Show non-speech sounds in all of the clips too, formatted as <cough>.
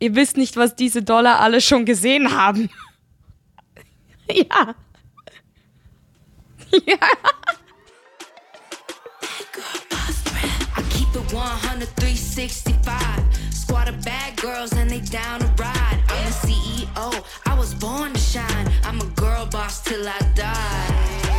ihr wisst nicht, was diese Dollar alle schon gesehen haben. <laughs> ja. ja. I keep it 100, 365. Squad of bad girls and they down to ride. I'm a CEO, I was born to shine. I'm a girl boss till I die.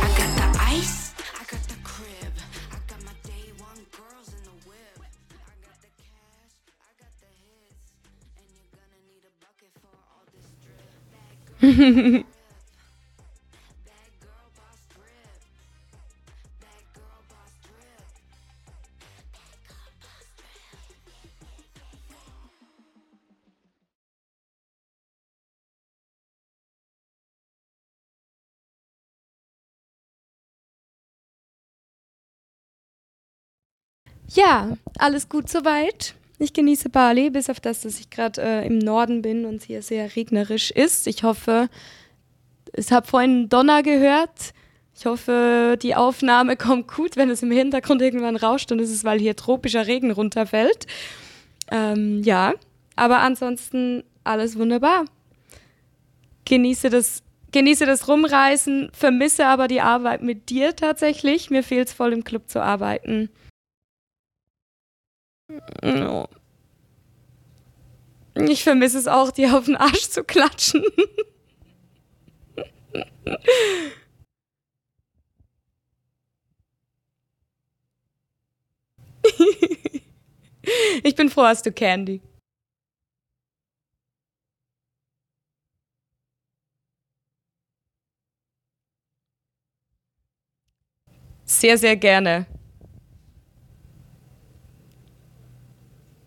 Ja, alles gut soweit. Ich genieße Bali, bis auf das, dass ich gerade äh, im Norden bin und hier sehr regnerisch ist. Ich hoffe, ich habe vorhin Donner gehört. Ich hoffe, die Aufnahme <laughs> kommt gut. Wenn es im Hintergrund irgendwann rauscht, ist es, weil hier tropischer Regen runterfällt. Ähm, ja, aber ansonsten alles wunderbar. Genieße das, genieße das Rumreisen, vermisse aber die Arbeit mit dir tatsächlich. Mir fehlt es voll im Club zu arbeiten. Ich vermisse es auch, dir auf den Arsch zu klatschen. ich bin froh, hast du Candy. Sehr, sehr gerne.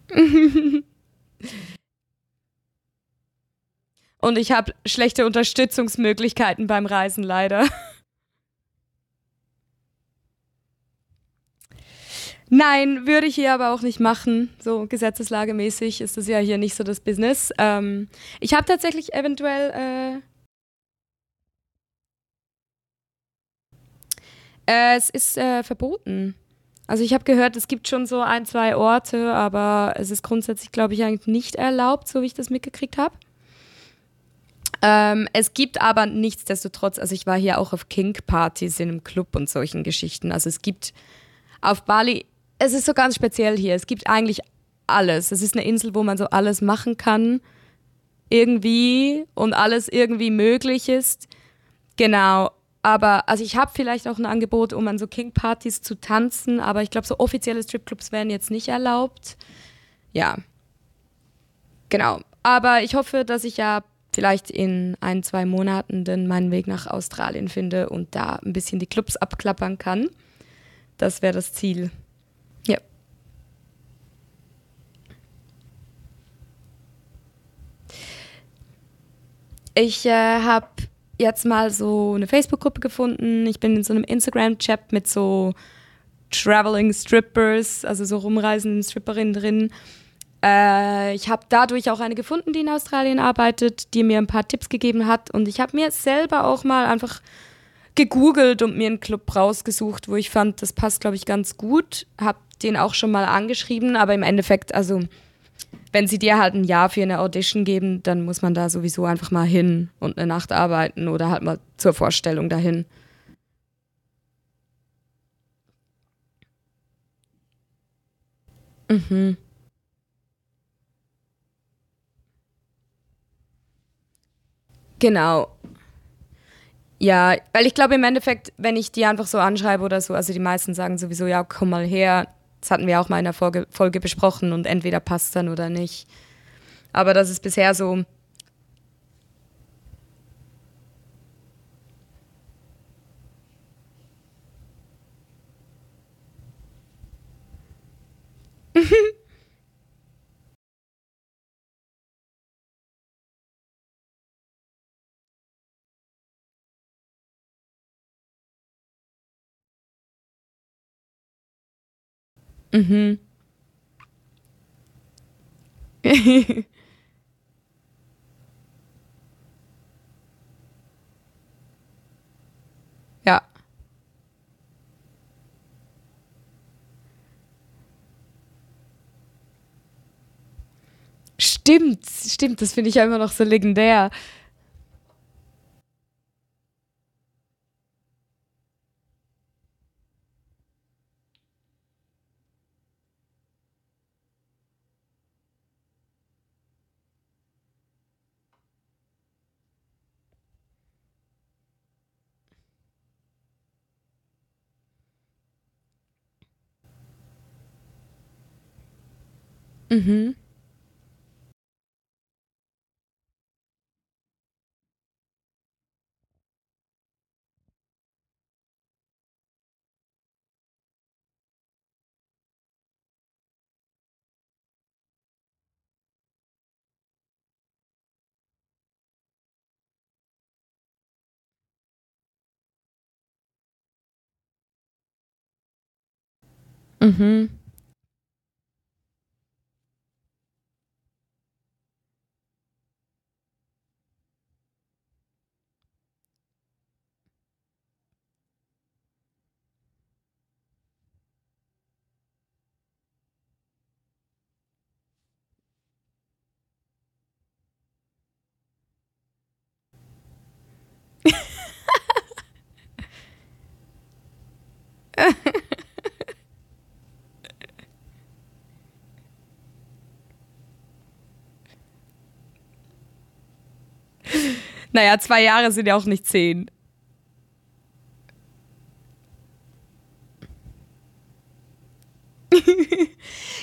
<laughs> Und ich habe schlechte Unterstützungsmöglichkeiten beim Reisen leider. Nein, würde ich hier aber auch nicht machen. So gesetzeslagemäßig ist das ja hier nicht so das Business. Ähm, ich habe tatsächlich eventuell. Äh, äh, es ist äh, verboten. Also ich habe gehört, es gibt schon so ein, zwei Orte, aber es ist grundsätzlich, glaube ich, eigentlich nicht erlaubt, so wie ich das mitgekriegt habe. Ähm, es gibt aber nichtsdestotrotz, also ich war hier auch auf Kink-Partys in einem Club und solchen Geschichten. Also es gibt auf Bali, es ist so ganz speziell hier, es gibt eigentlich alles. Es ist eine Insel, wo man so alles machen kann, irgendwie und alles irgendwie möglich ist. Genau. Aber also ich habe vielleicht auch ein Angebot, um an so King-Partys zu tanzen, aber ich glaube, so offizielle Stripclubs wären jetzt nicht erlaubt. Ja. Genau. Aber ich hoffe, dass ich ja vielleicht in ein, zwei Monaten dann meinen Weg nach Australien finde und da ein bisschen die Clubs abklappern kann. Das wäre das Ziel. Ja. Ich äh, habe jetzt mal so eine Facebook-Gruppe gefunden. Ich bin in so einem Instagram-Chat mit so Traveling Strippers, also so rumreisenden Stripperinnen drin. Äh, ich habe dadurch auch eine gefunden, die in Australien arbeitet, die mir ein paar Tipps gegeben hat. Und ich habe mir selber auch mal einfach gegoogelt und mir einen Club rausgesucht, wo ich fand, das passt, glaube ich, ganz gut. Habe den auch schon mal angeschrieben, aber im Endeffekt, also wenn sie dir halt ein Jahr für eine Audition geben, dann muss man da sowieso einfach mal hin und eine Nacht arbeiten oder halt mal zur Vorstellung dahin. Mhm. Genau. Ja, weil ich glaube im Endeffekt, wenn ich die einfach so anschreibe oder so, also die meisten sagen sowieso, ja, komm mal her, das hatten wir auch mal in der Folge, Folge besprochen und entweder passt dann oder nicht. Aber das ist bisher so. Mhm. <laughs> ja. Stimmt, stimmt, das finde ich ja immer noch so legendär. Mhm. Mhm. Naja, zwei Jahre sind ja auch nicht zehn. <laughs>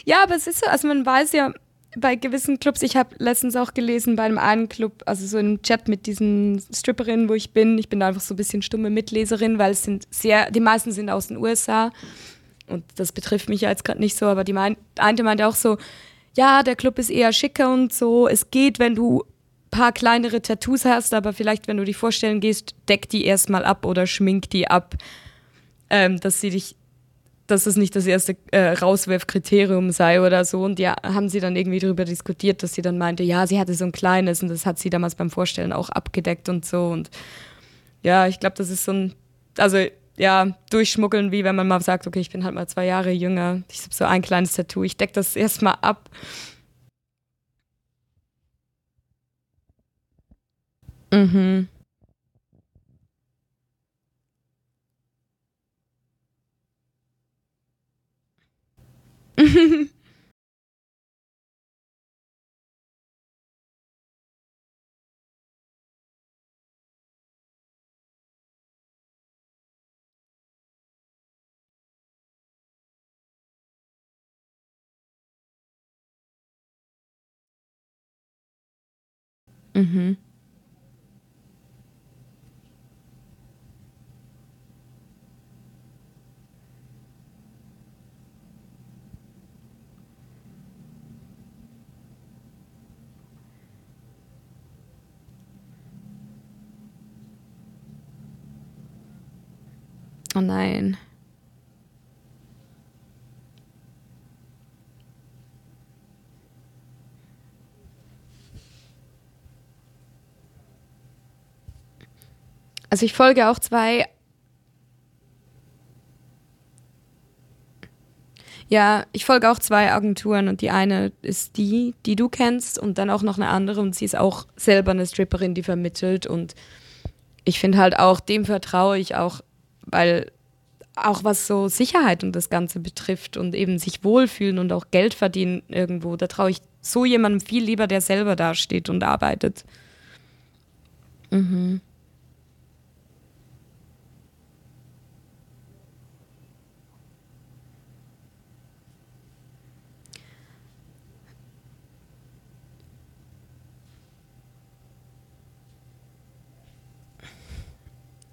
ja, aber es ist so, also man weiß ja bei gewissen Clubs, ich habe letztens auch gelesen bei einem einen Club, also so im Chat mit diesen Stripperinnen, wo ich bin, ich bin da einfach so ein bisschen stumme Mitleserin, weil es sind sehr, die meisten sind aus den USA und das betrifft mich ja jetzt gerade nicht so, aber die mein, eine meinte auch so, ja, der Club ist eher schicker und so, es geht, wenn du paar kleinere Tattoos hast, aber vielleicht, wenn du die vorstellen gehst, deck die erstmal ab oder schmink die ab, ähm, dass sie dich, dass es nicht das erste äh, Rauswerfkriterium sei oder so. Und ja, haben sie dann irgendwie darüber diskutiert, dass sie dann meinte, ja, sie hatte so ein kleines und das hat sie damals beim Vorstellen auch abgedeckt und so. Und ja, ich glaube, das ist so ein, also ja, durchschmuggeln, wie wenn man mal sagt, okay, ich bin halt mal zwei Jahre jünger, ich habe so ein kleines Tattoo, ich deck das erstmal ab. Mhm. mhm. Oh nein. Also ich folge auch zwei. Ja, ich folge auch zwei Agenturen und die eine ist die, die du kennst und dann auch noch eine andere und sie ist auch selber eine Stripperin, die vermittelt und ich finde halt auch, dem vertraue ich auch, weil auch was so Sicherheit und das Ganze betrifft und eben sich wohlfühlen und auch Geld verdienen irgendwo, da traue ich so jemandem viel lieber, der selber dasteht und arbeitet. Mhm.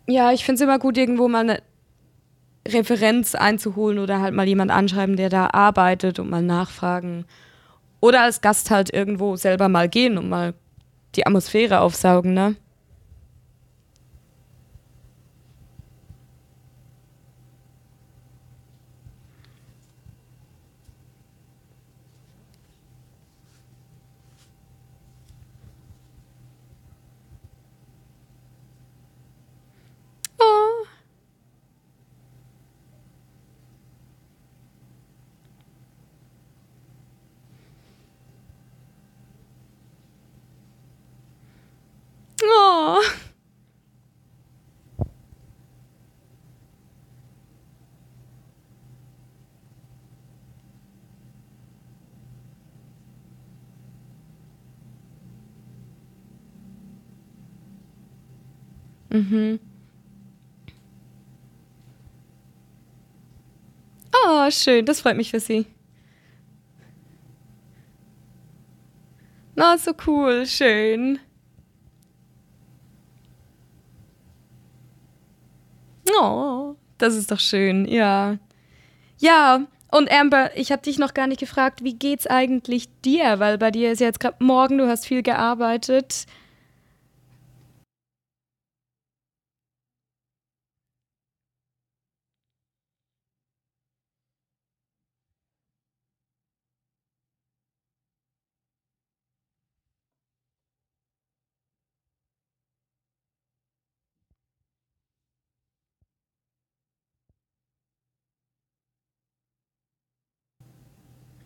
Ja, ich finde es immer gut, irgendwo mal eine Referenz einzuholen oder halt mal jemand anschreiben, der da arbeitet und mal nachfragen. Oder als Gast halt irgendwo selber mal gehen und mal die Atmosphäre aufsaugen, ne? Oh. Mhm. Oh, schön, das freut mich für Sie. Na, so cool, schön. Oh, das ist doch schön, ja. Ja, und Amber, ich habe dich noch gar nicht gefragt, wie geht's eigentlich dir? Weil bei dir ist jetzt gerade morgen, du hast viel gearbeitet.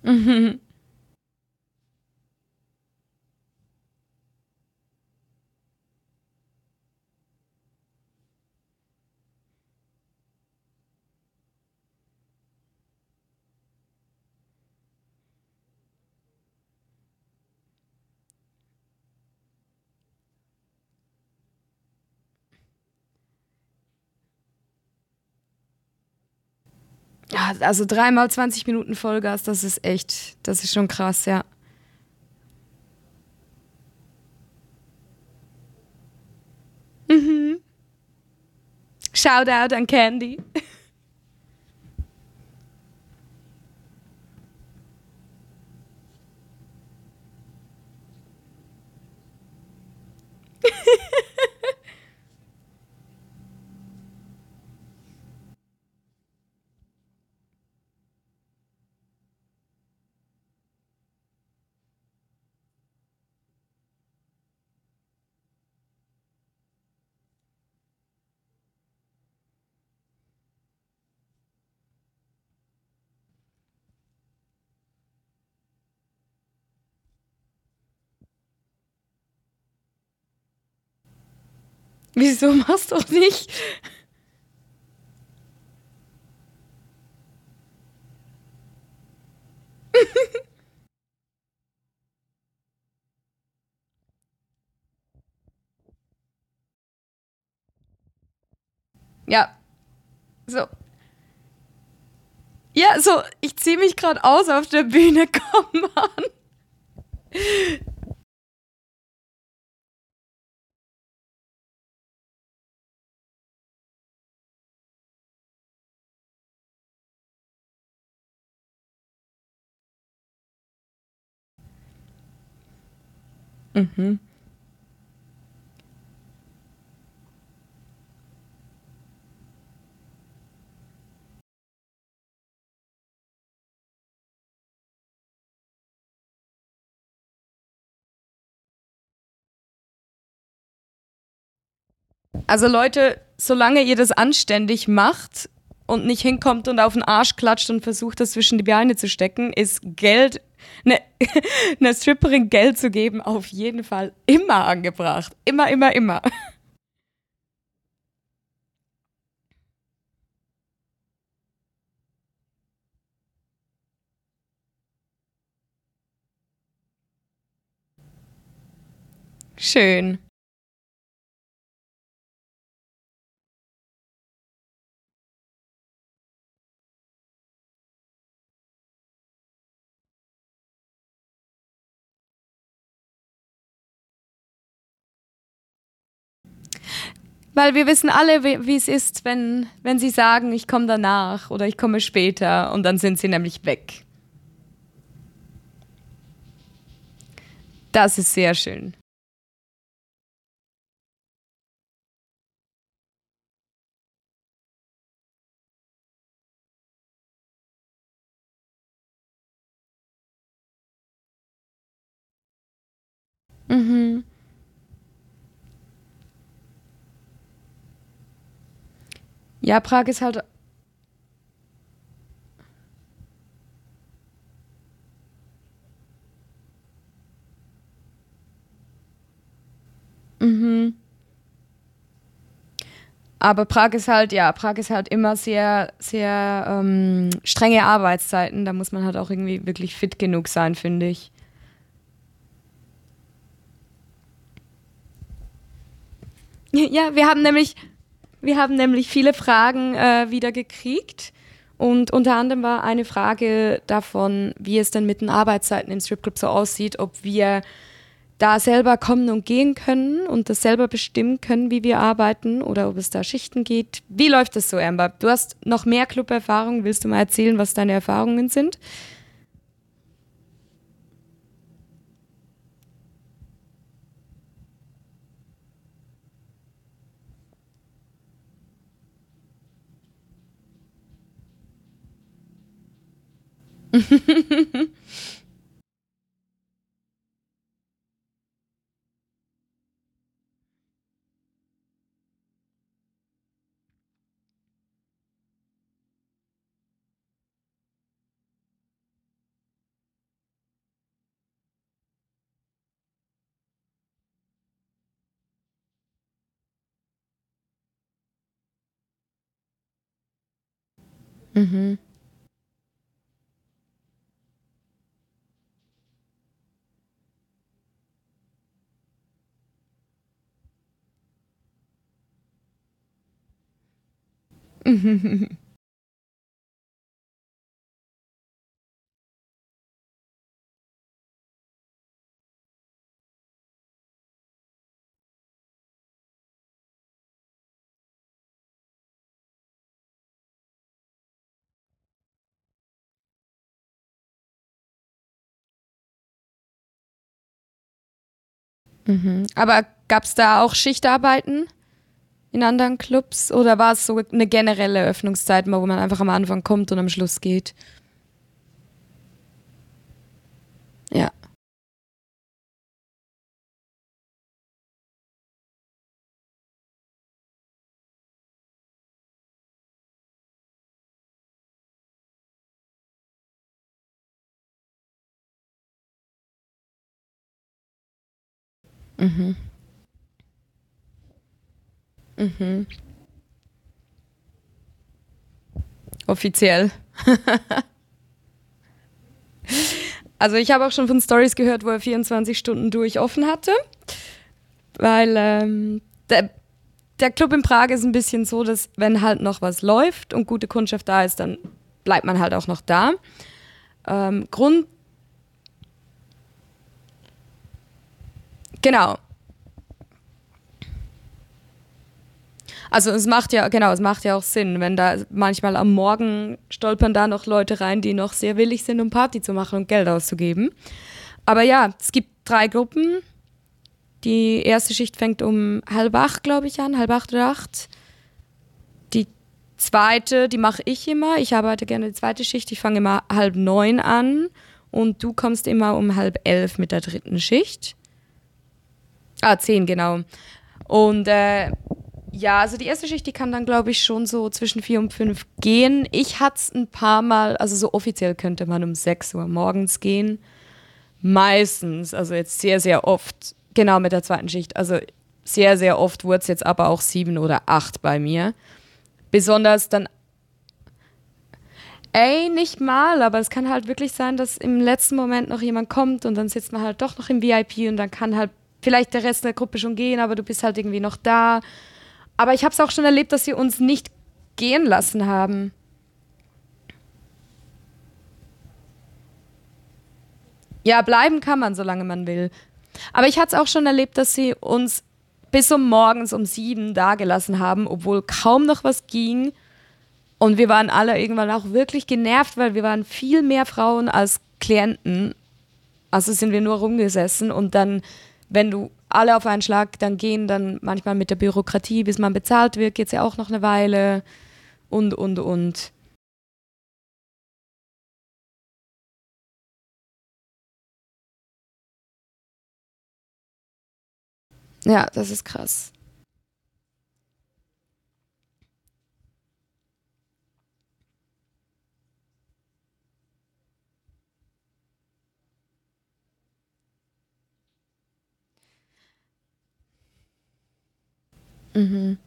Mhm. Ja, also dreimal 20 Minuten Vollgas, das ist echt, das ist schon krass, ja. Mhm. Shoutout an Candy. Wieso machst du nicht? <laughs> ja. So. Ja, so, ich ziehe mich gerade aus auf der Bühne, <laughs> komm an. Mhm. Also Leute, solange ihr das anständig macht und nicht hinkommt und auf den Arsch klatscht und versucht, das zwischen die Beine zu stecken, ist Geld, eine <laughs> ne Stripperin Geld zu geben, auf jeden Fall immer angebracht. Immer, immer, immer. Schön. Weil wir wissen alle, wie, es ist, wenn, wenn sie sagen, ich komme danach oder ich komme später und dann sind sie nämlich weg. Das ist sehr schön. Mhm. Ja, Prag ist halt. Mhm. Aber Prag ist halt, ja, Prag ist halt immer sehr, sehr ähm, strenge Arbeitszeiten. Da muss man halt auch irgendwie wirklich fit genug sein, finde ich. Ja, wir haben nämlich, wir haben nämlich viele Fragen äh, wieder gekriegt. Und unter anderem war eine Frage davon, wie es denn mit den Arbeitszeiten im Stripclub so aussieht, ob wir da selber kommen und gehen können und das selber bestimmen können, wie wir arbeiten oder ob es da Schichten geht. Wie läuft das so, Amber? Du hast noch mehr Club-Erfahrung. Willst du mal erzählen, was deine Erfahrungen sind? Mhm. Mhm. Aber gab es da auch Schichtarbeiten in anderen Clubs oder war es so eine generelle Öffnungszeit, wo man einfach am Anfang kommt und am Schluss geht? Ja. Mhm. Mhm. Offiziell. <laughs> also ich habe auch schon von Stories gehört, wo er 24 Stunden durch offen hatte, weil ähm, der, der Club in Prag ist ein bisschen so, dass wenn halt noch was läuft und gute Kundschaft da ist, dann bleibt man halt auch noch da. Ähm, Grund Genau. Also es macht ja, genau, es macht ja auch Sinn, wenn da manchmal am Morgen stolpern da noch Leute rein, die noch sehr willig sind, um Party zu machen und Geld auszugeben. Aber ja, es gibt drei Gruppen. Die erste Schicht fängt um halb acht, glaube ich, an, halb acht oder acht. Die zweite, die mache ich immer. Ich arbeite gerne die zweite Schicht. Ich fange immer halb neun an und du kommst immer um halb elf mit der dritten Schicht. Ah, zehn, genau. Und äh, ja, also die erste Schicht, die kann dann, glaube ich, schon so zwischen vier und fünf gehen. Ich hatte es ein paar Mal, also so offiziell könnte man um sechs Uhr morgens gehen. Meistens, also jetzt sehr, sehr oft, genau mit der zweiten Schicht. Also sehr, sehr oft wurde es jetzt aber auch sieben oder acht bei mir. Besonders dann Ey, nicht mal, aber es kann halt wirklich sein, dass im letzten Moment noch jemand kommt und dann sitzt man halt doch noch im VIP und dann kann halt vielleicht der Rest der Gruppe schon gehen, aber du bist halt irgendwie noch da. Aber ich habe es auch schon erlebt, dass sie uns nicht gehen lassen haben. Ja, bleiben kann man, solange man will. Aber ich hatte es auch schon erlebt, dass sie uns bis um morgens um sieben dagelassen haben, obwohl kaum noch was ging. Und wir waren alle irgendwann auch wirklich genervt, weil wir waren viel mehr Frauen als Klienten. Also sind wir nur rumgesessen und dann wenn du alle auf einen Schlag dann gehen, dann manchmal mit der Bürokratie, bis man bezahlt wird, geht es ja auch noch eine Weile und, und, und. Ja, das ist krass. Mhm.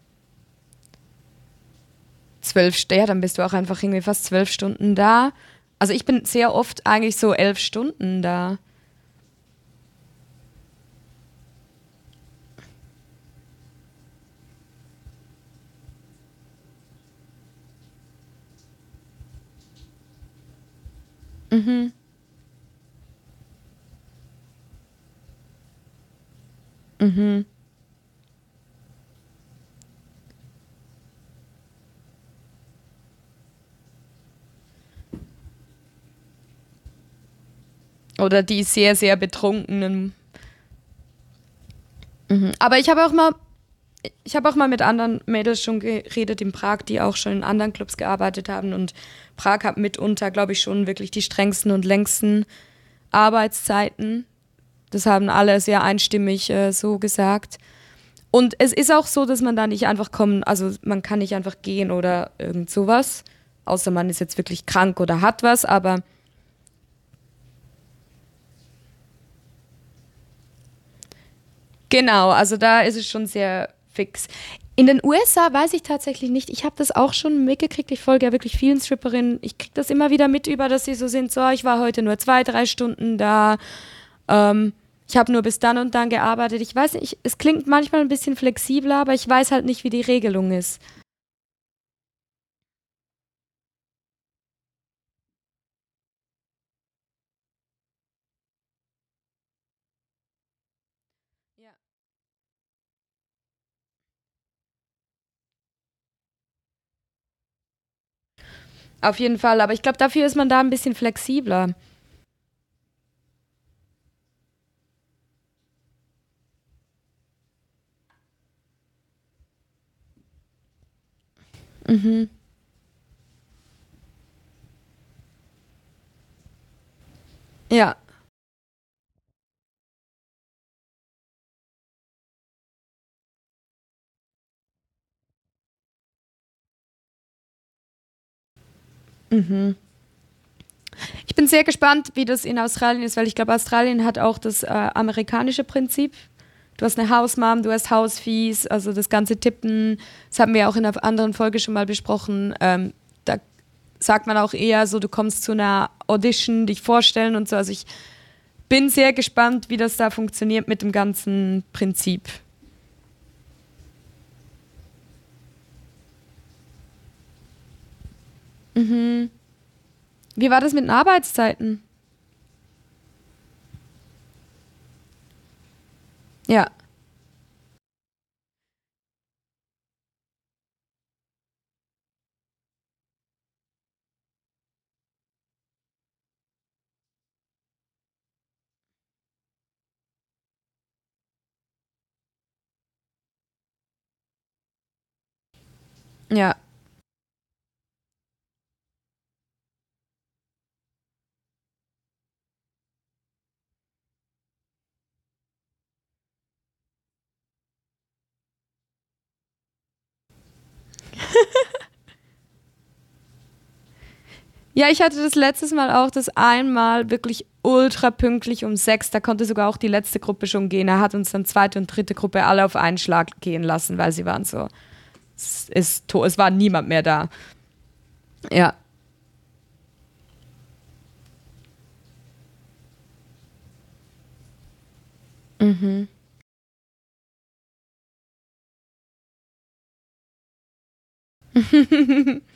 Stunden, ja, dann bist du auch einfach irgendwie fast zwölf Stunden da. Also ich bin sehr oft eigentlich so elf Stunden da. Mhm. Mhm. Oder die sehr, sehr betrunkenen. Mhm. Aber ich habe auch mal, ich habe auch mal mit anderen Mädels schon geredet in Prag, die auch schon in anderen Clubs gearbeitet haben. Und Prag hat mitunter, glaube ich, schon wirklich die strengsten und längsten Arbeitszeiten. Das haben alle sehr einstimmig äh, so gesagt. Und es ist auch so, dass man da nicht einfach kommen, also man kann nicht einfach gehen oder irgend sowas. Außer man ist jetzt wirklich krank oder hat was, aber Genau, also da ist es schon sehr fix. In den USA weiß ich tatsächlich nicht. Ich habe das auch schon mitgekriegt. Ich folge ja wirklich vielen Stripperinnen. Ich kriege das immer wieder mit über, dass sie so sind, so, ich war heute nur zwei, drei Stunden da. Ähm, ich habe nur bis dann und dann gearbeitet. Ich weiß nicht, es klingt manchmal ein bisschen flexibler, aber ich weiß halt nicht, wie die Regelung ist. Auf jeden Fall, aber ich glaube, dafür ist man da ein bisschen flexibler. Mhm. Ja. Mhm. Ich bin sehr gespannt, wie das in Australien ist, weil ich glaube, Australien hat auch das äh, amerikanische Prinzip. Du hast eine Hausmom, du hast Hausfees, also das ganze Tippen. Das haben wir auch in einer anderen Folge schon mal besprochen. Ähm, da sagt man auch eher so, du kommst zu einer Audition, dich vorstellen und so. Also ich bin sehr gespannt, wie das da funktioniert mit dem ganzen Prinzip. Mhm. Wie war das mit den Arbeitszeiten? Ja, ja. Ja, ich hatte das letztes Mal auch das einmal wirklich ultra pünktlich um sechs. Da konnte sogar auch die letzte Gruppe schon gehen. Er hat uns dann zweite und dritte Gruppe alle auf einen Schlag gehen lassen, weil sie waren so, es, ist, es war niemand mehr da. Ja. Mhm. <laughs>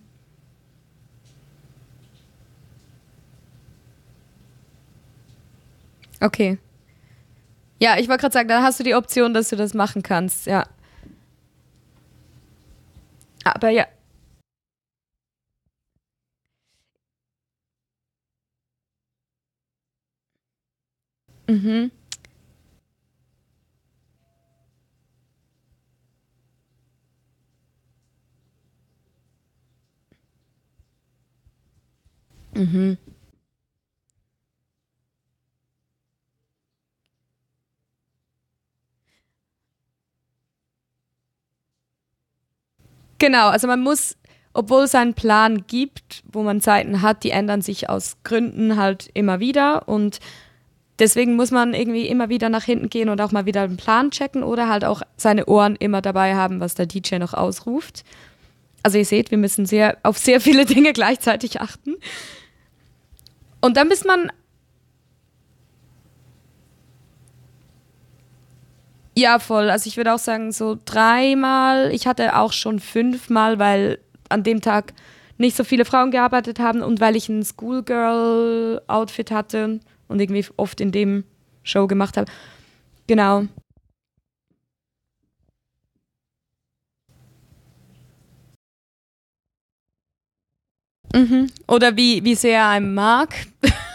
Okay. Ja, ich wollte gerade sagen, dann hast du die Option, dass du das machen kannst. Ja. Aber ja. Mhm. Mhm. Genau, also man muss, obwohl es einen Plan gibt, wo man Zeiten hat, die ändern sich aus Gründen halt immer wieder und deswegen muss man irgendwie immer wieder nach hinten gehen und auch mal wieder einen Plan checken oder halt auch seine Ohren immer dabei haben, was der DJ noch ausruft. Also ihr seht, wir müssen sehr auf sehr viele <laughs> Dinge gleichzeitig achten. Und dann bis man Ja, voll. Also ich würde auch sagen, so dreimal. Ich hatte auch schon fünfmal, weil an dem Tag nicht so viele Frauen gearbeitet haben und weil ich ein Schoolgirl-Outfit hatte und irgendwie oft in dem Show gemacht habe. Genau. Mhm. Oder wie, wie sehr einen mag. <laughs>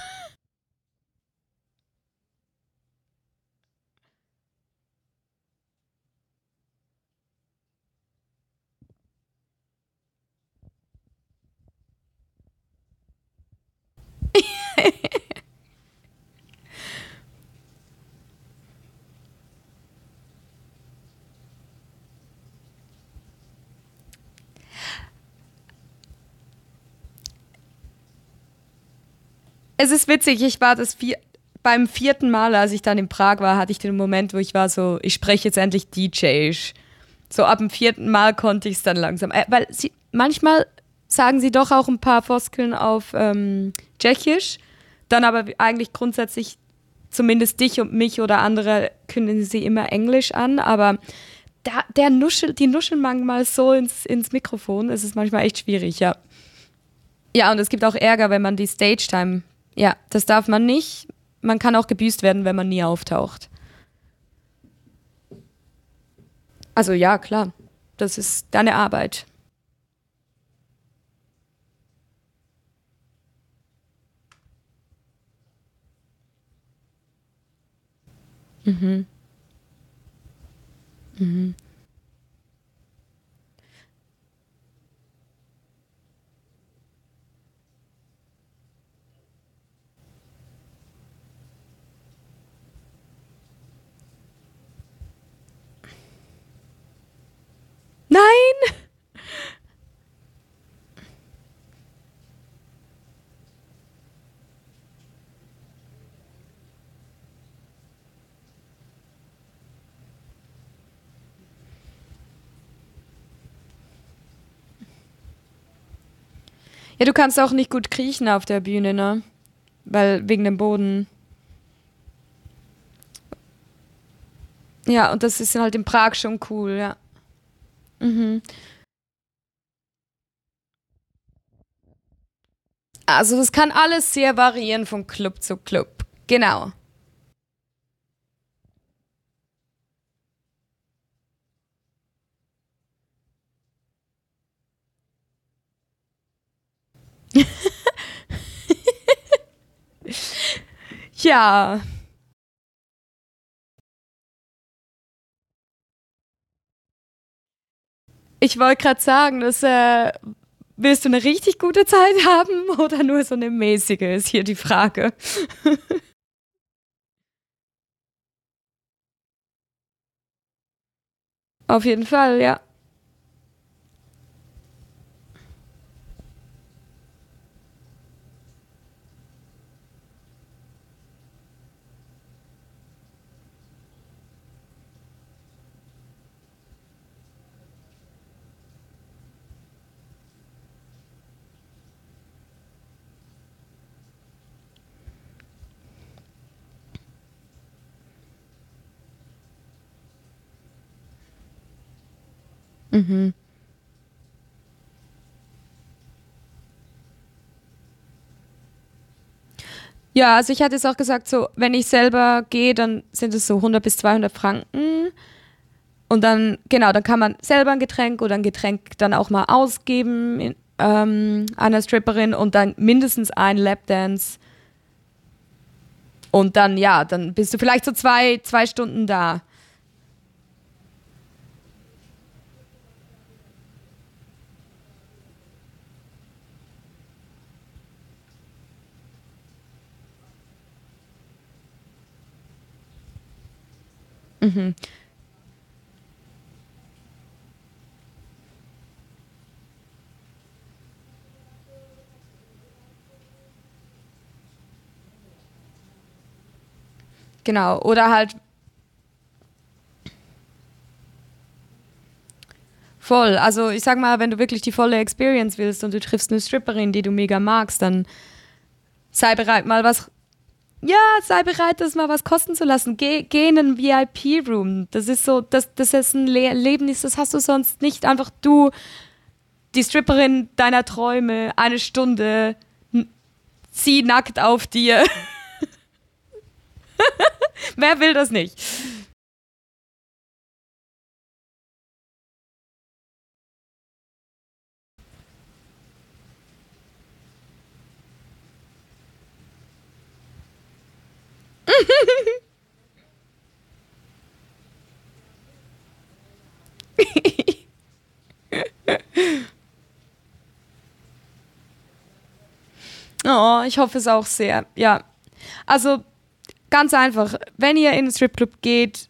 Es ist witzig, ich war das vier, beim vierten Mal, als ich dann in Prag war, hatte ich den Moment, wo ich war so, ich spreche jetzt endlich DJ. So ab dem vierten Mal konnte ich es dann langsam. Äh, weil sie, manchmal sagen sie doch auch ein paar Floskeln auf ähm, Tschechisch, dann aber eigentlich grundsätzlich zumindest dich und mich oder andere können sie immer Englisch an, aber da, der Nuschel, die nuscheln manchmal so ins, ins Mikrofon, es ist manchmal echt schwierig, ja. Ja, und es gibt auch Ärger, wenn man die Stage-Time ja, das darf man nicht. Man kann auch gebüßt werden, wenn man nie auftaucht. Also ja, klar. Das ist deine Arbeit. Mhm. Mhm. Nein! Ja, du kannst auch nicht gut kriechen auf der Bühne, ne? Weil wegen dem Boden. Ja, und das ist halt in Prag schon cool, ja. Mhm. Also das kann alles sehr variieren von Club zu Club. Genau. <laughs> ja. Ich wollte gerade sagen, dass äh, willst du eine richtig gute Zeit haben <laughs> oder nur so eine mäßige, ist hier die Frage. <laughs> Auf jeden Fall, ja. Mhm. Ja, also ich hatte es auch gesagt, so, wenn ich selber gehe, dann sind es so 100 bis 200 Franken. Und dann, genau, dann kann man selber ein Getränk oder ein Getränk dann auch mal ausgeben in, ähm, einer Stripperin und dann mindestens ein Lapdance. Und dann, ja, dann bist du vielleicht so zwei, zwei Stunden da. Mhm. Genau, oder halt voll. Also ich sag mal, wenn du wirklich die volle Experience willst und du triffst eine Stripperin, die du mega magst, dann sei bereit, mal was ja, sei bereit, das mal was kosten zu lassen. Geh, geh in einen VIP-Room. Das ist so, das, das ist ein Le Leben, das hast du sonst nicht. Einfach du, die Stripperin deiner Träume, eine Stunde, sie nackt auf dir. <laughs> Wer will das nicht? <laughs> oh, ich hoffe es auch sehr. Ja. Also ganz einfach, wenn ihr in den Stripclub geht,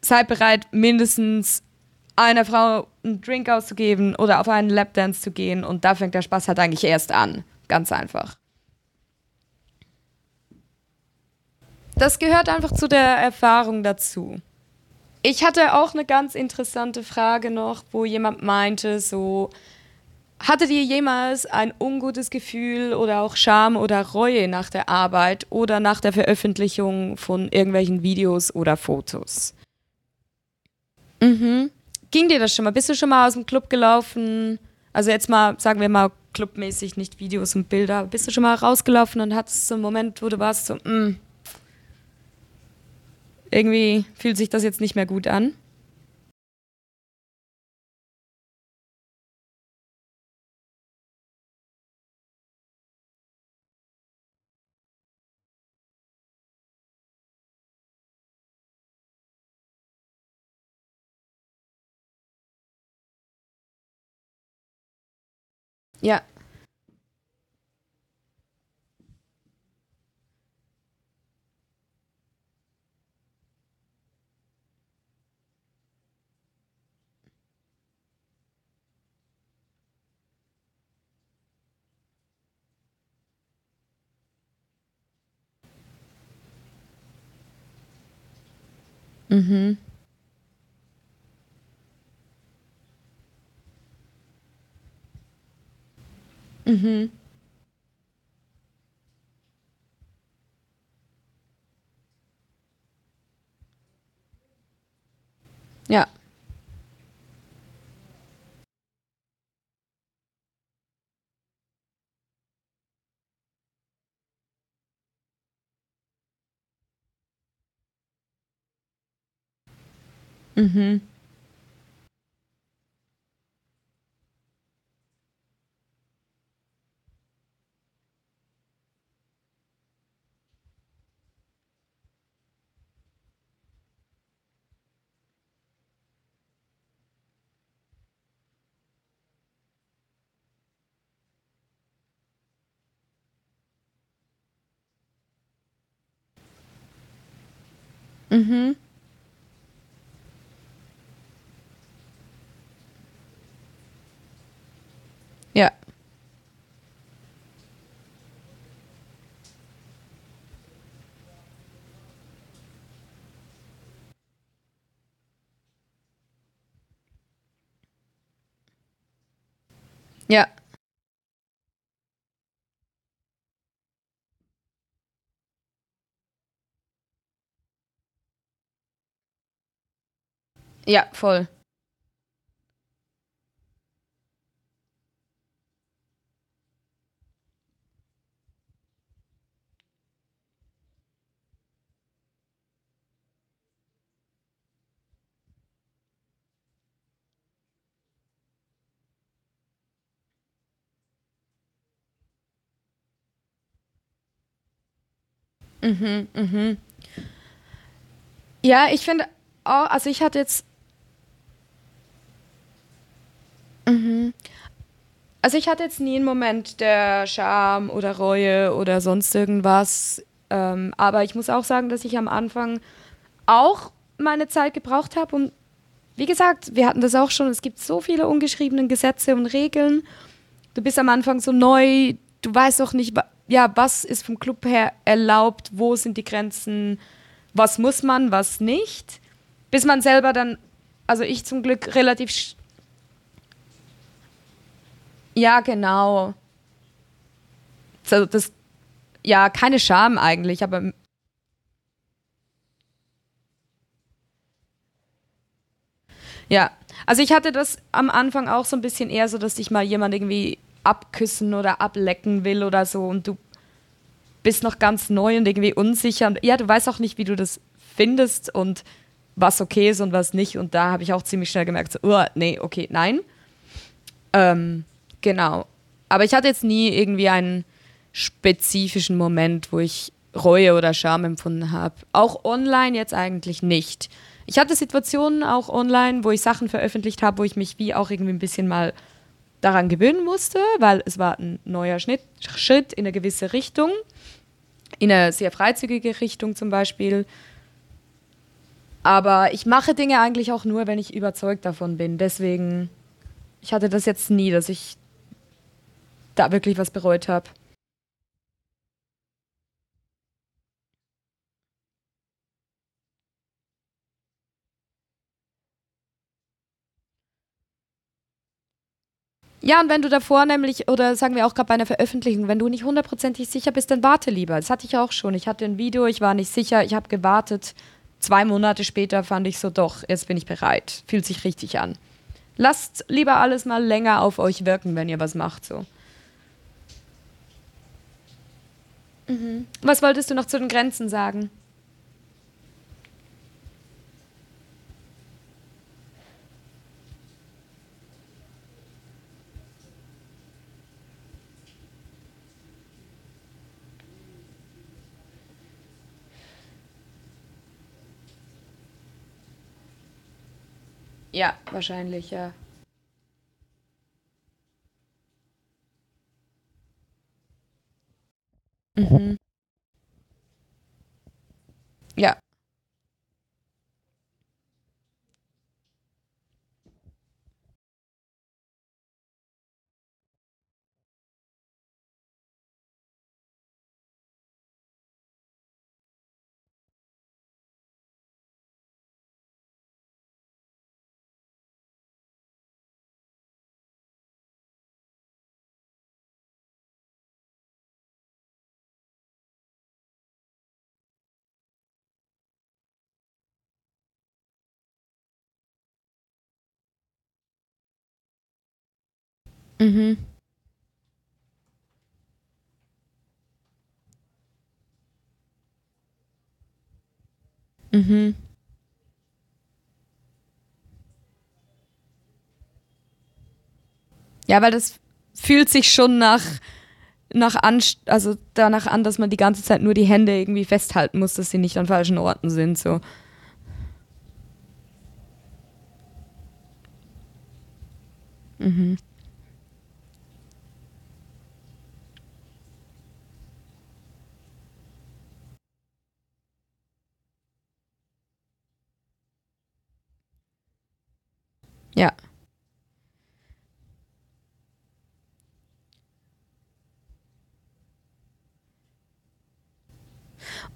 seid bereit, mindestens einer Frau einen Drink auszugeben oder auf einen Lapdance zu gehen und da fängt der Spaß halt eigentlich erst an. Ganz einfach. Das gehört einfach zu der Erfahrung dazu. Ich hatte auch eine ganz interessante Frage noch, wo jemand meinte, so, Hattet ihr jemals ein ungutes Gefühl oder auch Scham oder Reue nach der Arbeit oder nach der Veröffentlichung von irgendwelchen Videos oder Fotos? Mhm. Ging dir das schon mal? Bist du schon mal aus dem Club gelaufen? Also jetzt mal, sagen wir mal, clubmäßig, nicht Videos und Bilder. Bist du schon mal rausgelaufen und hattest so einen Moment, wo du warst so, mm, irgendwie fühlt sich das jetzt nicht mehr gut an? Ja. Mhm. Mhm. Ja. Mhm. Mhm. Ja. Ja. Ja, voll. Mhm, mhm. Ja, ich finde also ich hatte jetzt, mhm. Also ich hatte jetzt nie einen Moment der Scham oder Reue oder sonst irgendwas. Ähm, aber ich muss auch sagen, dass ich am Anfang auch meine Zeit gebraucht habe. Und wie gesagt, wir hatten das auch schon, es gibt so viele ungeschriebene Gesetze und Regeln. Du bist am Anfang so neu, du weißt auch nicht, ja, was ist vom Club her erlaubt, wo sind die Grenzen, was muss man, was nicht, bis man selber dann, also ich zum Glück relativ. Ja, genau. So, das, ja, keine Scham eigentlich, aber Ja, also ich hatte das am Anfang auch so ein bisschen eher so, dass dich mal jemand irgendwie abküssen oder ablecken will oder so und du bist noch ganz neu und irgendwie unsicher und ja, du weißt auch nicht, wie du das findest und was okay ist und was nicht und da habe ich auch ziemlich schnell gemerkt, so, oh, nee, okay, nein. Ähm, genau. Aber ich hatte jetzt nie irgendwie einen spezifischen Moment, wo ich Reue oder Scham empfunden habe. Auch online jetzt eigentlich nicht. Ich hatte Situationen auch online, wo ich Sachen veröffentlicht habe, wo ich mich wie auch irgendwie ein bisschen mal daran gewöhnen musste, weil es war ein neuer Schnitt, Schritt in eine gewisse Richtung, in eine sehr freizügige Richtung zum Beispiel. Aber ich mache Dinge eigentlich auch nur, wenn ich überzeugt davon bin. Deswegen, ich hatte das jetzt nie, dass ich da wirklich was bereut habe. Ja, und wenn du davor nämlich, oder sagen wir auch gerade bei einer Veröffentlichung, wenn du nicht hundertprozentig sicher bist, dann warte lieber. Das hatte ich auch schon. Ich hatte ein Video, ich war nicht sicher, ich habe gewartet. Zwei Monate später fand ich so, doch, jetzt bin ich bereit. Fühlt sich richtig an. Lasst lieber alles mal länger auf euch wirken, wenn ihr was macht, so. Mhm. Was wolltest du noch zu den Grenzen sagen? Ja, wahrscheinlich, ja. Mhm. Ja. Mhm. Mhm. Ja, weil das fühlt sich schon nach, nach an, also danach an, dass man die ganze Zeit nur die Hände irgendwie festhalten muss, dass sie nicht an falschen Orten sind. So. Mhm. Ja.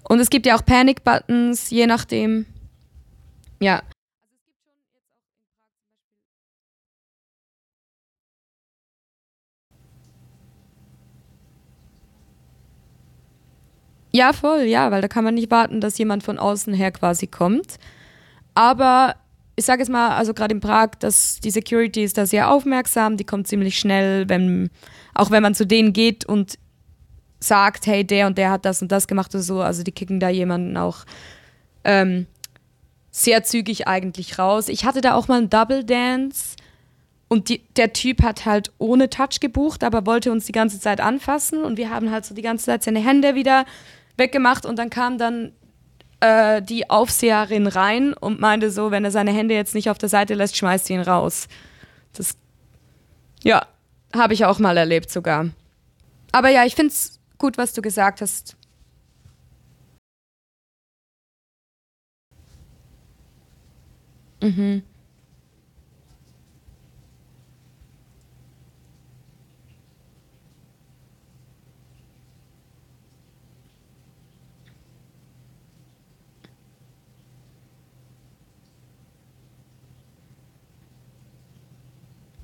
Und es gibt ja auch Panic-Buttons, je nachdem. Ja. Ja, voll, ja, weil da kann man nicht warten, dass jemand von außen her quasi kommt. Aber ich sage jetzt mal, also gerade in Prag, dass die Security ist da sehr aufmerksam, die kommt ziemlich schnell, wenn, auch wenn man zu denen geht und sagt, hey, der und der hat das und das gemacht oder so, also die kicken da jemanden auch ähm, sehr zügig eigentlich raus. Ich hatte da auch mal einen Double Dance und die, der Typ hat halt ohne Touch gebucht, aber wollte uns die ganze Zeit anfassen und wir haben halt so die ganze Zeit seine Hände wieder weggemacht und dann kam dann äh, die Aufseherin rein und meinte so, wenn er seine Hände jetzt nicht auf der Seite lässt, schmeißt sie ihn raus. Das, ja, habe ich auch mal erlebt sogar. Aber ja, ich finde es gut, was du gesagt hast. Mhm.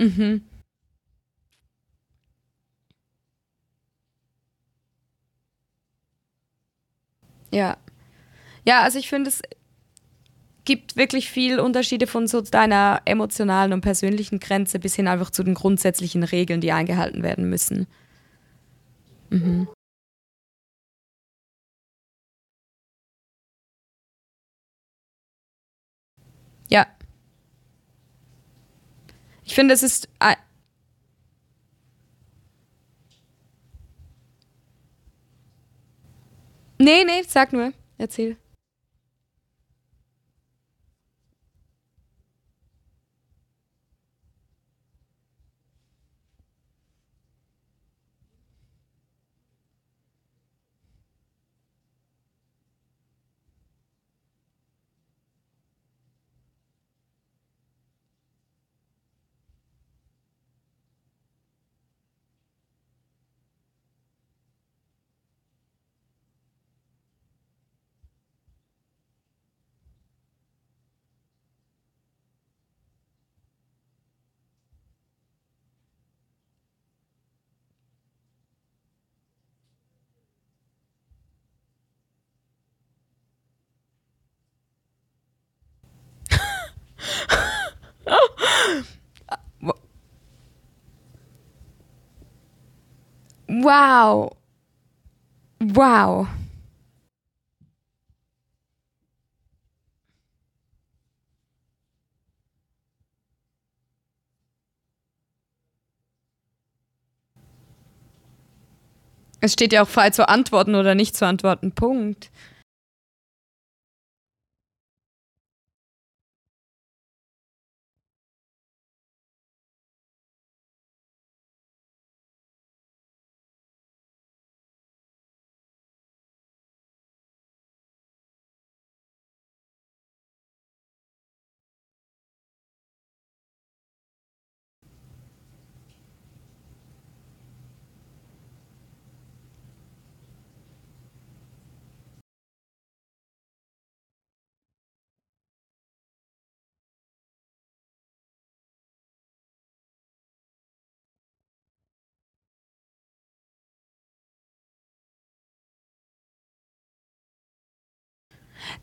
Mhm. Ja. Ja, also ich finde, es gibt wirklich viel Unterschiede von so deiner emotionalen und persönlichen Grenze bis hin einfach zu den grundsätzlichen Regeln, die eingehalten werden müssen. Mhm. Ja, ich finde, es ist. Nee, nee, sag nur. Erzähl. Wow. Wow. Es steht ja auch frei zu antworten oder nicht zu antworten. Punkt.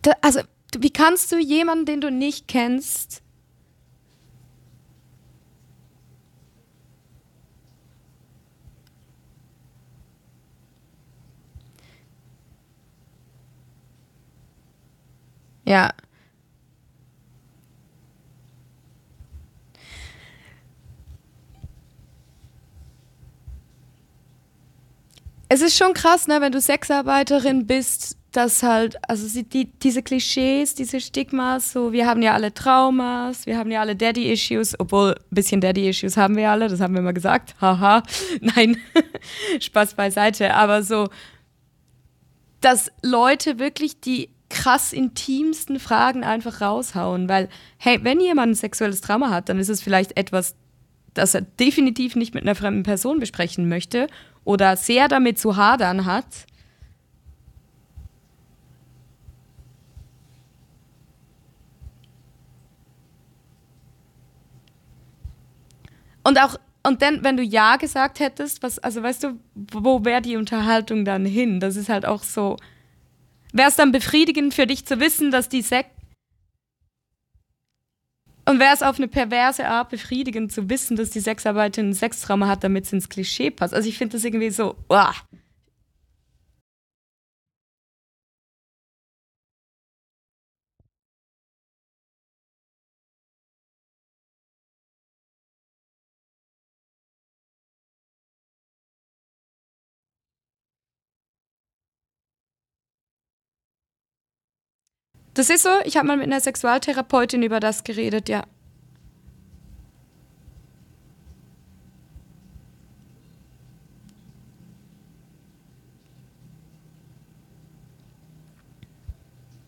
Da, also, wie kannst du jemanden, den du nicht kennst, ja, es ist schon krass, ne, wenn du Sexarbeiterin bist, dass halt, also sie, die, diese Klischees, diese Stigmas, so, wir haben ja alle Traumas, wir haben ja alle Daddy-Issues, obwohl ein bisschen Daddy-Issues haben wir alle, das haben wir mal gesagt, haha, <laughs> nein, <laughs> Spaß beiseite, aber so, dass Leute wirklich die krass intimsten Fragen einfach raushauen, weil, hey, wenn jemand ein sexuelles Trauma hat, dann ist es vielleicht etwas, das er definitiv nicht mit einer fremden Person besprechen möchte oder sehr damit zu hadern hat. Und auch, und dann, wenn du Ja gesagt hättest, was, also weißt du, wo wäre die Unterhaltung dann hin? Das ist halt auch so. Wäre es dann befriedigend für dich zu wissen, dass die Sex. Und wäre es auf eine perverse Art befriedigend zu wissen, dass die Sexarbeiterin ein Sextrauma hat, damit es ins Klischee passt? Also ich finde das irgendwie so, uah. Das ist so. Ich habe mal mit einer Sexualtherapeutin über das geredet, ja.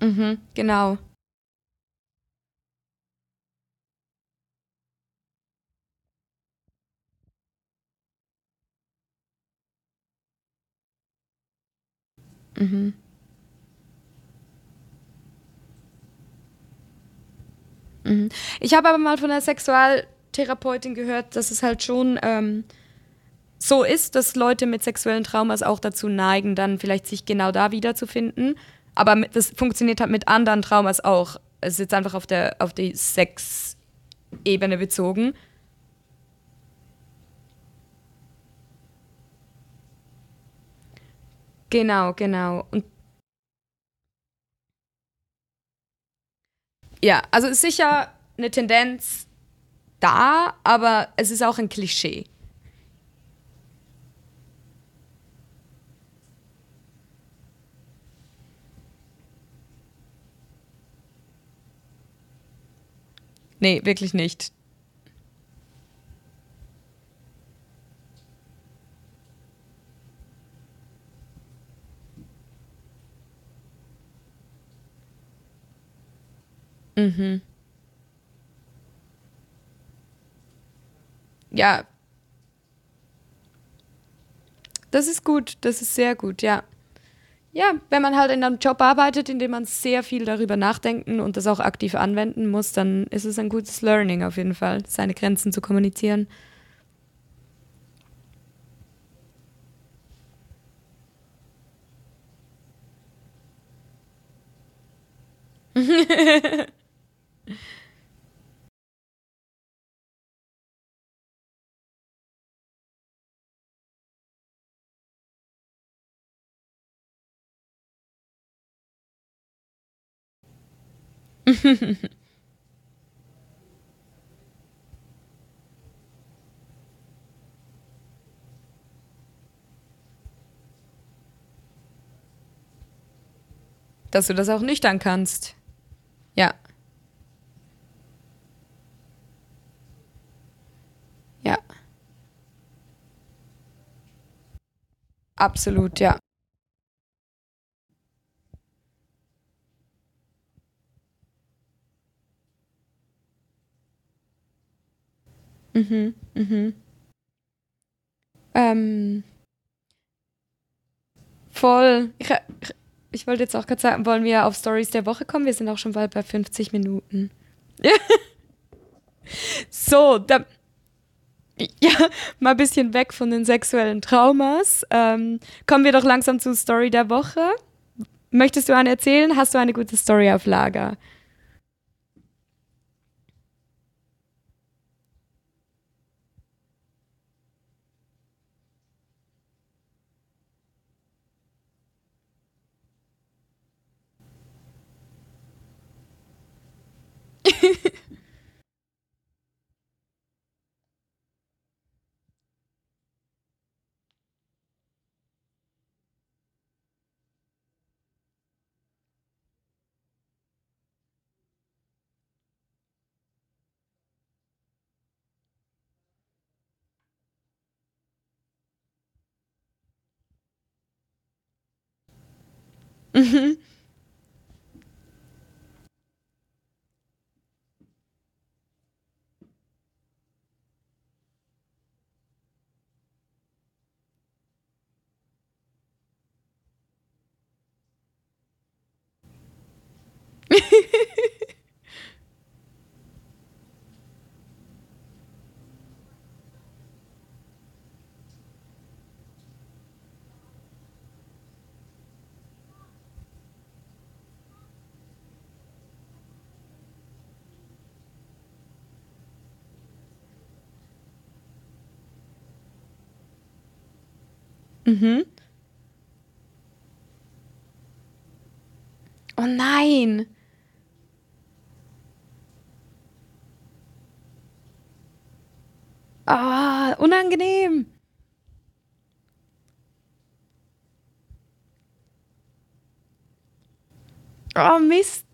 Mhm, genau. Mhm. Mhm. Ich habe aber mal von einer Sexualtherapeutin gehört, dass es halt schon ähm, so ist, dass Leute mit sexuellen Traumas auch dazu neigen, dann vielleicht sich genau da wiederzufinden. Aber das funktioniert halt mit anderen Traumas auch. Es ist jetzt einfach auf, der, auf die Sexebene bezogen. Genau, genau. Und ja, also ist sicher eine Tendenz da, aber es ist auch ein Klischee. Nee, wirklich nicht. Mhm. Ja, das ist gut, das ist sehr gut, ja. Ja, wenn man halt in einem Job arbeitet, in dem man sehr viel darüber nachdenken und das auch aktiv anwenden muss, dann ist es ein gutes Learning auf jeden Fall, seine Grenzen zu kommunizieren. <laughs> <laughs> Dass du das auch nüchtern kannst. Ja. Ja. Absolut, ja. Mhm, mhm. Ähm, voll. Ich, ich, ich wollte jetzt auch gerade sagen, wollen wir auf Stories der Woche kommen? Wir sind auch schon bald bei 50 Minuten. <laughs> so, da, ja, mal ein bisschen weg von den sexuellen Traumas. Ähm, kommen wir doch langsam zur Story der Woche. Möchtest du eine erzählen? Hast du eine gute Story auf Lager? Mhm. <laughs> Mhm. Oh nein. Ah, unangenehm. Oh Mist.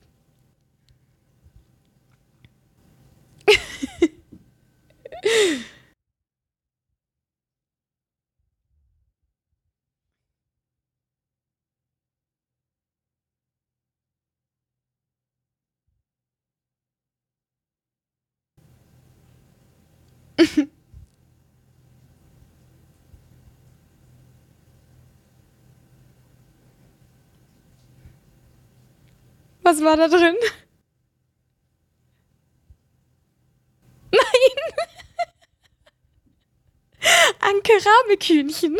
<laughs> Was war da drin? Nein! <laughs> Ein Keramikhühnchen.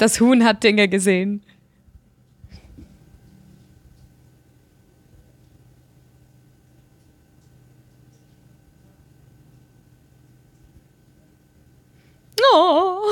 Das Huhn hat Dinge gesehen. Oh.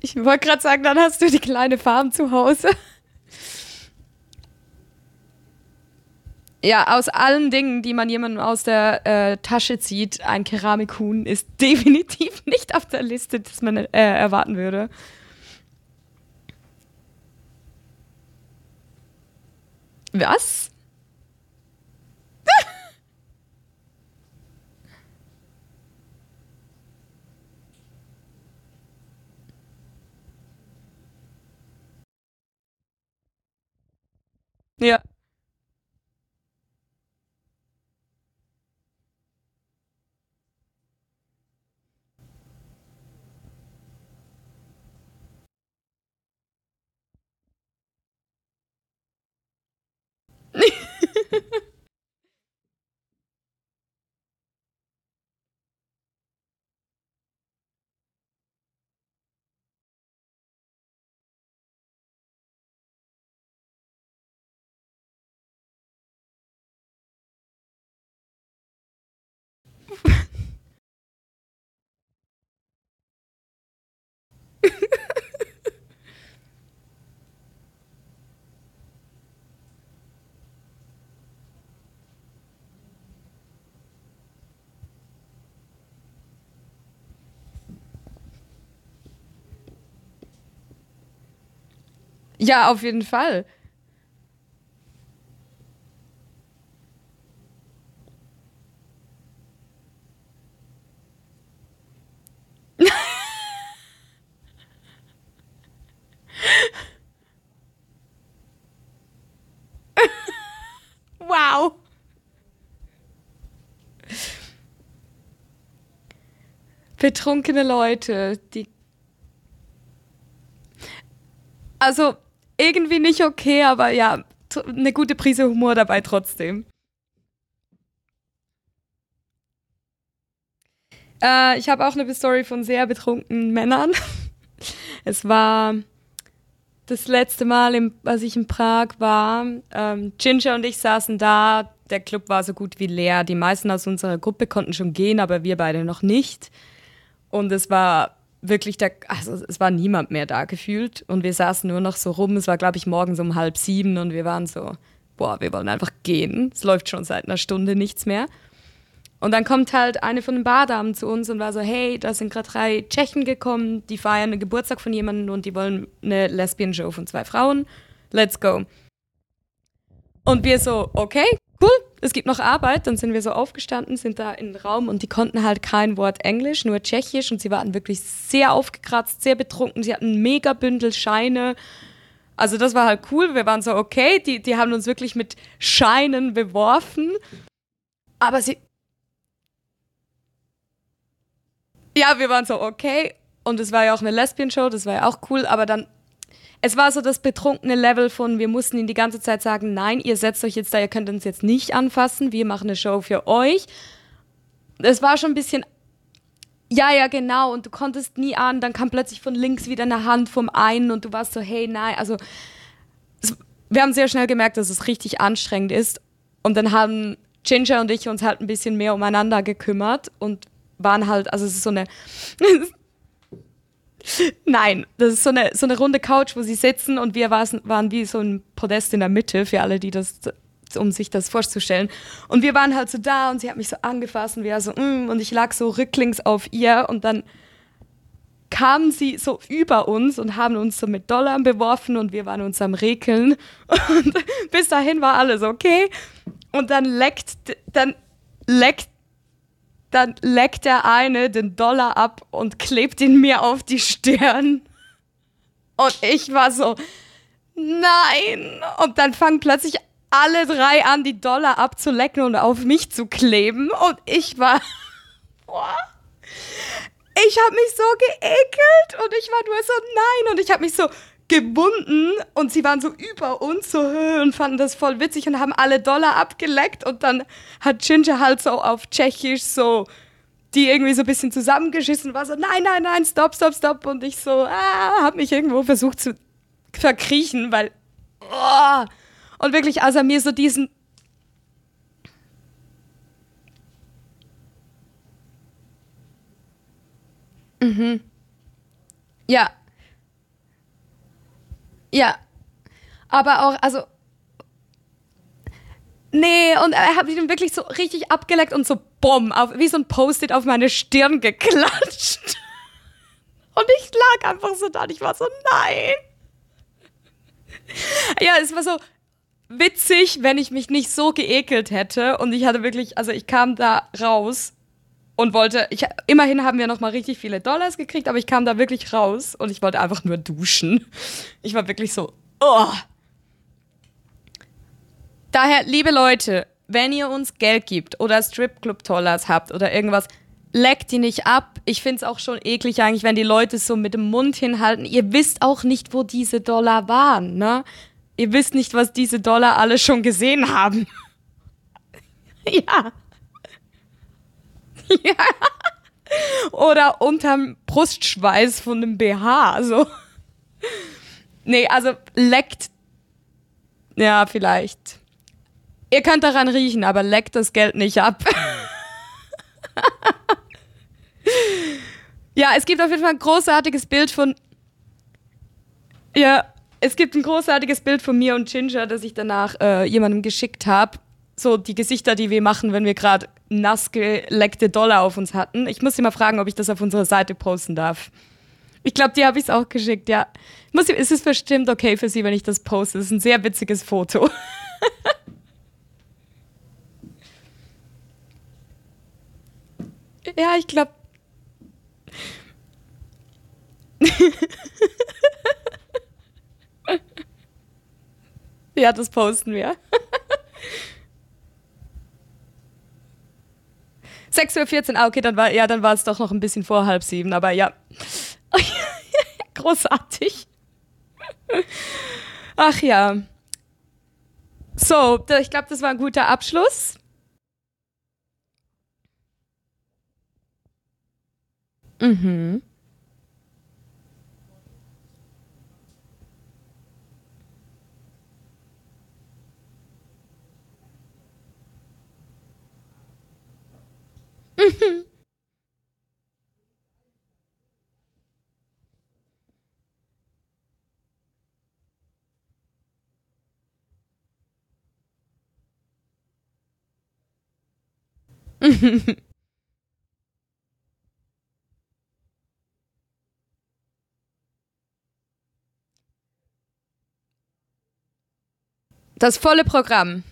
Ich wollte gerade sagen, dann hast du die kleine Farm zu Hause. Ja, aus allen Dingen, die man jemandem aus der äh, Tasche zieht, ein Keramikhuhn ist <laughs> definitiv nicht auf der Liste, das man äh, erwarten würde. Was? Ja. <laughs> Ja, auf jeden Fall. wow. Betrunkene Leute, die. Also, irgendwie nicht okay, aber ja, eine gute Prise Humor dabei trotzdem. Äh, ich habe auch eine Story von sehr betrunkenen Männern. <laughs> Es war das letzte Mal, im, als ich in Prag war. Ähm, Ginger und ich saßen da. Der Club war so gut wie leer. Die meisten aus unserer Gruppe konnten schon gehen, aber wir beide noch nicht. Und es war wirklich der, also es war niemand mehr da gefühlt und wir saßen nur noch so rum. Es war, glaube ich, morgens um halb sieben und wir waren so, boah, wir wollen einfach gehen. Es läuft schon seit einer Stunde nichts mehr. Und dann kommt halt eine von den Bardamen zu uns und war so, hey, da sind gerade drei Tschechen gekommen, die feiern einen Geburtstag von jemandem und die wollen eine Lesbian-Show von zwei Frauen. Let's go. Und wir so, okay, cool, es gibt noch Arbeit. Dann sind wir so aufgestanden, sind da in den Raum und die konnten halt kein Wort Englisch, nur Tschechisch und sie waren wirklich sehr aufgekratzt, sehr betrunken. Sie hatten ein mega Bündel Scheine. Also das war halt cool. Wir waren so, okay, die, die haben uns wirklich mit Scheinen beworfen. Aber sie. Ja, wir waren so, okay. Und es war ja auch eine Lesbian-Show, das war ja auch cool. Aber dann es war so das betrunkene Level von, wir mussten ihnen die ganze Zeit sagen, nein, ihr setzt euch jetzt da, ihr könnt uns jetzt nicht anfassen, wir machen eine Show für euch. Es war schon ein bisschen Ja, ja, genau. Und du konntest nie an, dann kam plötzlich von links wieder eine Hand vom einen und du warst so, hey, nein. Also, es, wir haben sehr schnell gemerkt, dass es richtig anstrengend ist. Und dann haben Ginger und ich uns halt ein bisschen mehr umeinander gekümmert und waren halt, also es ist so eine. <laughs> Nein, das ist so eine, so eine runde Couch, wo sie sitzen und wir waren, waren wie so ein Podest in der Mitte, für alle, die das um sich das vorzustellen. Und wir waren halt so da und sie hat mich so angefasst und wir so, mm, und ich lag so rücklings auf ihr und dann kamen sie so über uns und haben uns so mit Dollar beworfen und wir waren uns am Rekeln. <laughs> Und bis dahin war alles okay. Und dann leckt, dann leckt, dann leckt der eine den Dollar ab und klebt ihn mir auf die Stirn. Und ich war so, nein. Und dann fangen plötzlich alle drei an, die Dollar abzulecken und auf mich zu kleben. Und ich war. Boah. <laughs> Ich habe mich so geekelt und ich war nur so, nein. Und ich habe mich so gebunden und sie waren so über uns so und fanden das voll witzig und haben alle Dollar abgeleckt und dann hat Ginger halt so auf Tschechisch so die irgendwie so ein bisschen zusammengeschissen war so nein nein nein stopp stopp stopp und ich so ah, habe mich irgendwo versucht zu verkriechen weil oh, und wirklich, als er mir so diesen. Mhm. Ja. Ja. Aber auch, also. Nee, und er hat mich dann wirklich so richtig abgeleckt und so bumm, wie so ein Post-it auf meine Stirn geklatscht. <laughs> Und ich lag einfach so da und ich war so, nein. Ja, es war so, witzig, wenn ich mich nicht so geekelt hätte. Und ich hatte wirklich, also ich kam da raus und wollte, ich, immerhin haben wir noch mal richtig viele Dollars gekriegt, aber ich kam da wirklich raus und ich wollte einfach nur duschen. Ich war wirklich so, oh. Daher, liebe Leute, wenn ihr uns Geld gibt oder Stripclub-Dollars habt oder irgendwas, leckt die nicht ab. Ich finde es auch schon eklig eigentlich, wenn die Leute so mit dem Mund hinhalten. Ihr wisst auch nicht, wo diese Dollar waren, ne? ihr wisst nicht, was diese Dollar alle schon gesehen haben. <laughs> ja. <laughs> Oder unterm Brustschweiß von einem BH. So. Nee, also leckt. Ja, vielleicht. Ihr könnt daran riechen, aber leckt das Geld nicht ab. <laughs> ja, es gibt auf jeden Fall ein großartiges Bild von. Ja, es gibt ein großartiges Bild von mir und Ginger, das ich danach äh, jemandem geschickt habe. So die Gesichter, die wir machen, wenn wir gerade nass geleckte Dollar auf uns hatten. Ich muss sie mal fragen, ob ich das auf unserer Seite posten darf. Ich glaube, die habe ich es auch geschickt, ja. Muss, ist es bestimmt okay für Sie, wenn ich das poste? Das ist ein sehr witziges Foto. <laughs> ja, ich glaube. <laughs> ja, das posten wir. 6.14 Uhr, ah, okay, dann war, ja, dann war es doch noch ein bisschen vor halb sieben, aber ja. <laughs> Großartig. Ach ja. So, ich glaube, das war ein guter Abschluss. Das volle Programm.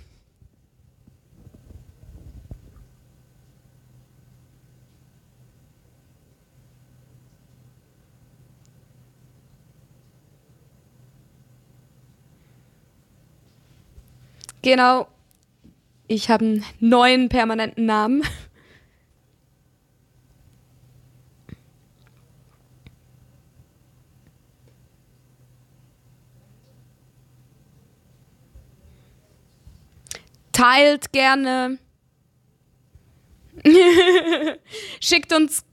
Genau. Ich habe einen neuen permanenten Namen. Teilt gerne. <laughs> Schickt uns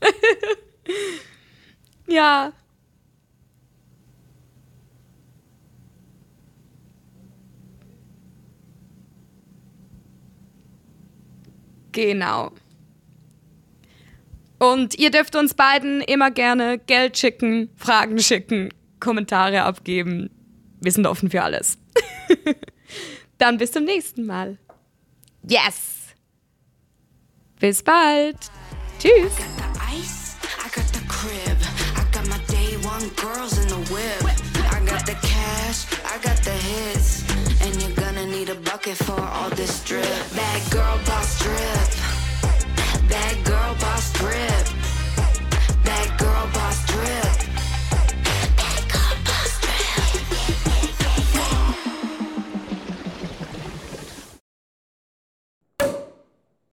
<laughs> Ja. Genau. Und ihr dürft uns beiden immer gerne Geld schicken, Fragen schicken, Kommentare abgeben. Wir sind offen für alles. <laughs> Dann bis zum nächsten Mal. Yes! Bis bald. Tschüss. ice. I got the crib. I got my day one girls in the whip. I got the cash. I got the hits. And you're gonna need a bucket for all this drip. Bad girl boss drip. Bad girl boss drip.